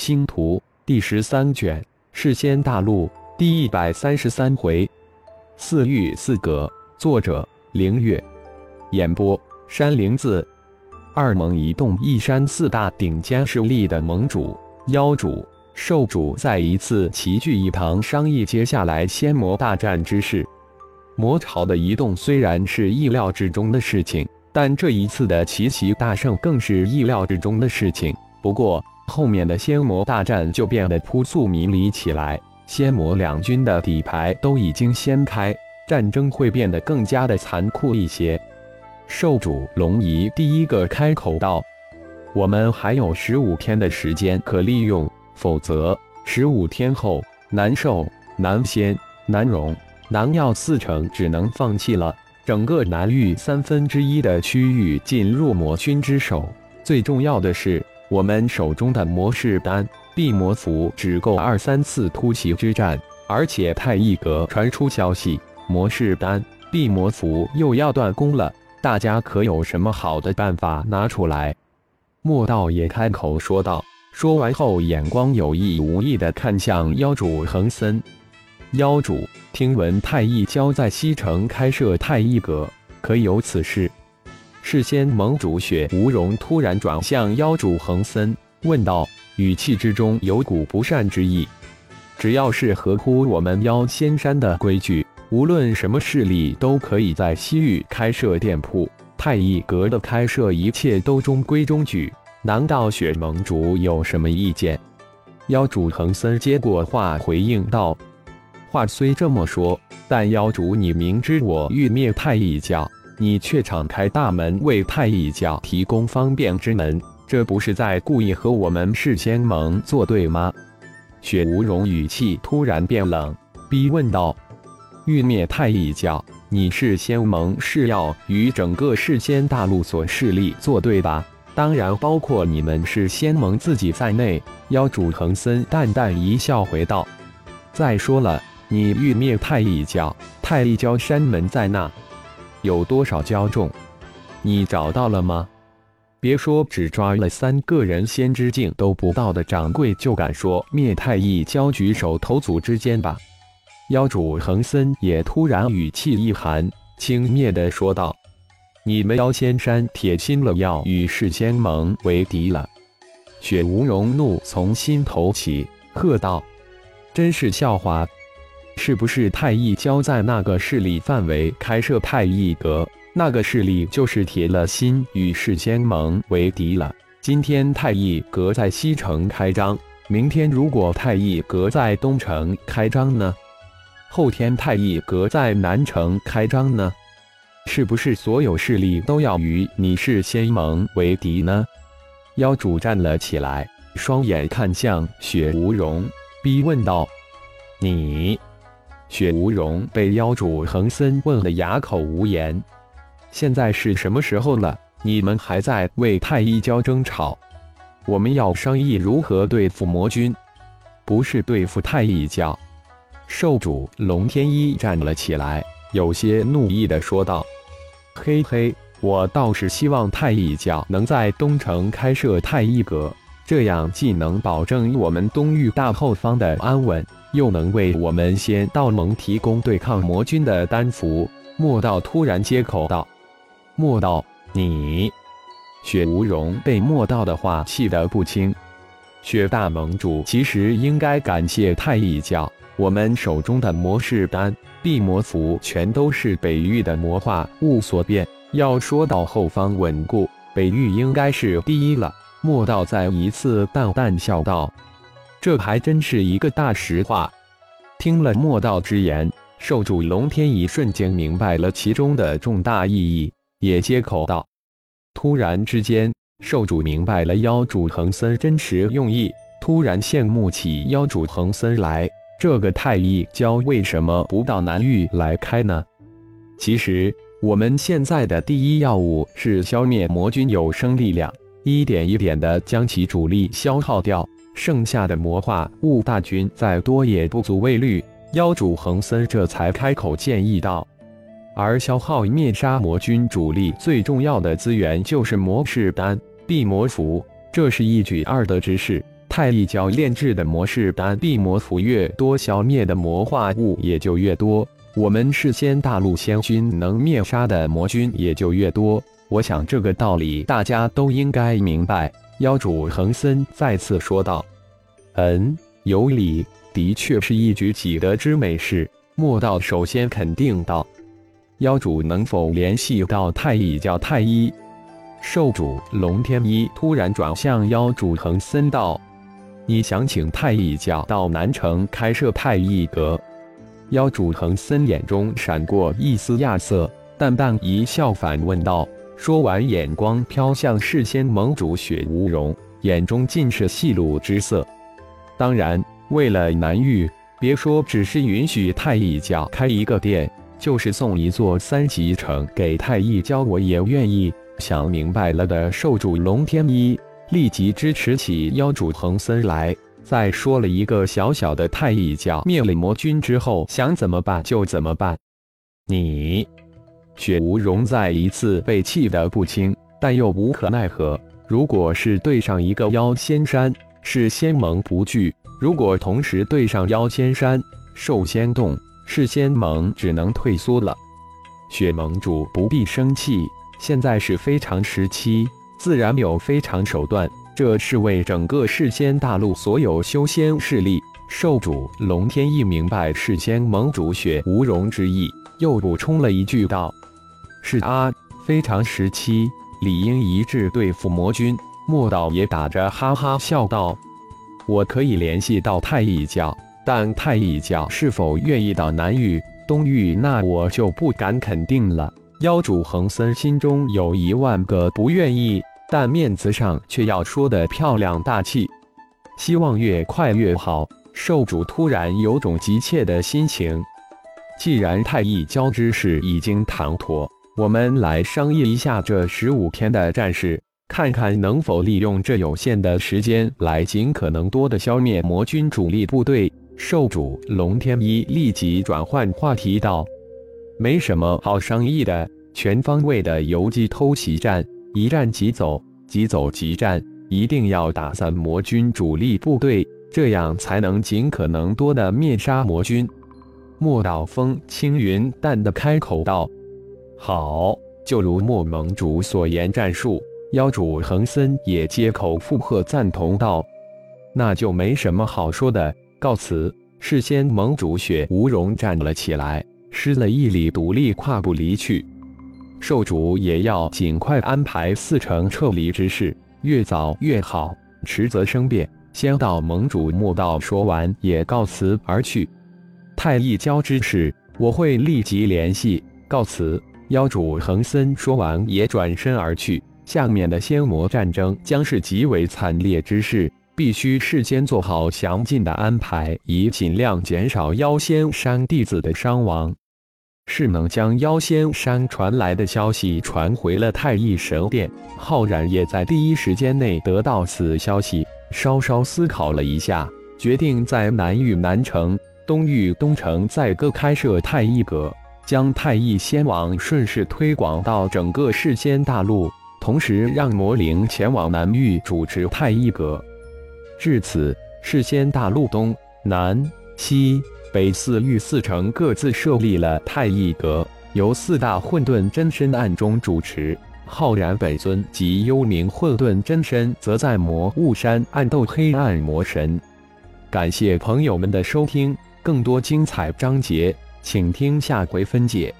星图第十三卷，世仙大陆第一百三十三回，四域四阁。作者：凌月。演播：山灵子。二盟一动，一山四大顶尖势力的盟主、妖主、兽主再一次齐聚一堂，商议接下来仙魔大战之事。魔潮的移动虽然是意料之中的事情，但这一次的奇袭大胜更是意料之中的事情。不过，后面的仙魔大战就变得扑朔迷离起来。仙魔两军的底牌都已经掀开。战争会变得更加的残酷一些。兽主龙仪第一个开口道：“我们还有十五天的时间可利用，否则十五天后，难受、难仙、难容、难药四成只能放弃了。整个南域三分之一的区域进入魔君之手。最重要的是，我们手中的魔士丹、地魔符只够二三次突袭之战，而且太一阁传出消息。”魔士丹、地魔符又要断供了，大家可有什么好的办法拿出来？莫道也开口说道。说完后，眼光有意无意的看向妖主恒森。妖主听闻太一教在西城开设太一阁，可有此事？事先盟主雪无容突然转向妖主恒森，问道，语气之中有股不善之意。只要是合乎我们妖仙山的规矩。无论什么势力都可以在西域开设店铺，太一阁的开设一切都中规中矩。难道雪盟主有什么意见？妖主恒森接过话回应道：“话虽这么说，但妖主你明知我欲灭太一教，你却敞开大门为太一教提供方便之门，这不是在故意和我们世仙盟作对吗？”雪无容语气突然变冷，逼问道。欲灭太一教，你是仙盟是要与整个世仙大陆所势力作对吧？当然包括你们是仙盟自己在内。妖主恒森淡淡一笑，回道：“再说了，你欲灭太一教，太一教山门在那，有多少骄众？你找到了吗？别说只抓了三个人仙之境都不到的掌柜，就敢说灭太一教举手投足之间吧？”妖主恒森也突然语气一寒，轻蔑地说道：“你们妖仙山铁心了，要与世仙盟为敌了。”雪无容怒从心头起，喝道：“真是笑话！是不是太一教在那个势力范围开设太一阁，那个势力就是铁了心与世仙盟为敌了？今天太一阁在西城开张，明天如果太一阁在东城开张呢？”后天太一阁在南城开张呢，是不是所有势力都要与你是仙盟为敌呢？妖主站了起来，双眼看向雪无容，逼问道：“你？”雪无容被妖主恒森问得哑口无言。现在是什么时候了？你们还在为太一教争吵？我们要商议如何对付魔君，不是对付太一教。兽主龙天一站了起来，有些怒意的说道：“嘿嘿，我倒是希望太一教能在东城开设太一阁，这样既能保证我们东域大后方的安稳，又能为我们仙道盟提供对抗魔君的丹符。”莫道突然接口道：“莫道，你……”雪无容被莫道的话气得不轻。雪大盟主其实应该感谢太一教。我们手中的魔士丹、地魔符全都是北域的魔化物所变。要说到后方稳固，北域应该是第一了。莫道再一次淡淡笑道：“这还真是一个大实话。”听了莫道之言，兽主龙天一瞬间明白了其中的重大意义，也接口道：“突然之间，兽主明白了妖主恒森真实用意，突然羡慕起妖主恒森来。”这个太一教为什么不到南域来开呢？其实我们现在的第一要务是消灭魔君有生力量，一点一点的将其主力消耗掉，剩下的魔化物大军再多也不足为虑。妖主恒森这才开口建议道：“而消耗灭杀魔君主力最重要的资源就是魔士丹、地魔符，这是一举二得之事。”太一教炼制的魔士丹地魔符越多，消灭的魔化物也就越多，我们事先大陆仙君能灭杀的魔君也就越多。我想这个道理大家都应该明白。妖主恒森再次说道：“嗯，有理，的确是一举几得之美事。”莫道首先肯定道：“妖主能否联系到太乙教太一？”兽主龙天一突然转向妖主恒森道。你想请太乙教到南城开设太乙阁？妖主恒森眼中闪过一丝亚色，淡淡一笑，反问道。说完，眼光飘向事先盟主雪无容，眼中尽是戏露之色。当然，为了南域，别说只是允许太乙教开一个店，就是送一座三级城给太乙教，我也愿意。想明白了的兽主龙天一。立即支持起妖主恒森来，再说了一个小小的太乙教灭了魔君之后，想怎么办就怎么办。你，雪无容再一次被气得不轻，但又无可奈何。如果是对上一个妖仙山，是仙盟不惧；如果同时对上妖仙山、兽仙洞，是仙盟只能退缩了。雪盟主不必生气，现在是非常时期。自然有非常手段，这是为整个世仙大陆所有修仙势力。兽主龙天翼明白事先盟主雪无容之意，又补充了一句道：“是啊，非常时期，理应一致对付魔君。”莫道也打着哈哈笑道：“我可以联系到太乙教，但太乙教是否愿意到南域、东域，那我就不敢肯定了。”妖主恒森心中有一万个不愿意。但面子上却要说的漂亮大气，希望越快越好。兽主突然有种急切的心情。既然太乙交之事已经谈妥，我们来商议一下这十五天的战事，看看能否利用这有限的时间来尽可能多的消灭魔军主力部队。兽主龙天一立即转换话题道：“没什么好商议的，全方位的游击偷袭战。”一战即走，即走即战，一定要打散魔军主力部队，这样才能尽可能多的灭杀魔军。莫道风轻云淡的开口道：“好，就如莫盟主所言，战术。”妖主恒森也接口附和赞同道：“那就没什么好说的，告辞。”事先盟主雪无容站了起来，施了一礼，独立跨步离去。兽主也要尽快安排四城撤离之事，越早越好，迟则生变。仙道盟主莫道说完，也告辞而去。太一交之事，我会立即联系。告辞。妖主恒森说完，也转身而去。下面的仙魔战争将是极为惨烈之事，必须事先做好详尽的安排，以尽量减少妖仙山弟子的伤亡。是能将妖仙山传来的消息传回了太乙神殿，浩然也在第一时间内得到此消息。稍稍思考了一下，决定在南域南城、东域东城再各开设太一阁，将太乙仙王顺势推广到整个世间大陆，同时让魔灵前往南域主持太一阁。至此，世间大陆东南西。北四域四城各自设立了太一阁，由四大混沌真身暗中主持。浩然本尊及幽冥混沌真身则在魔雾山暗斗黑暗魔神。感谢朋友们的收听，更多精彩章节，请听下回分解。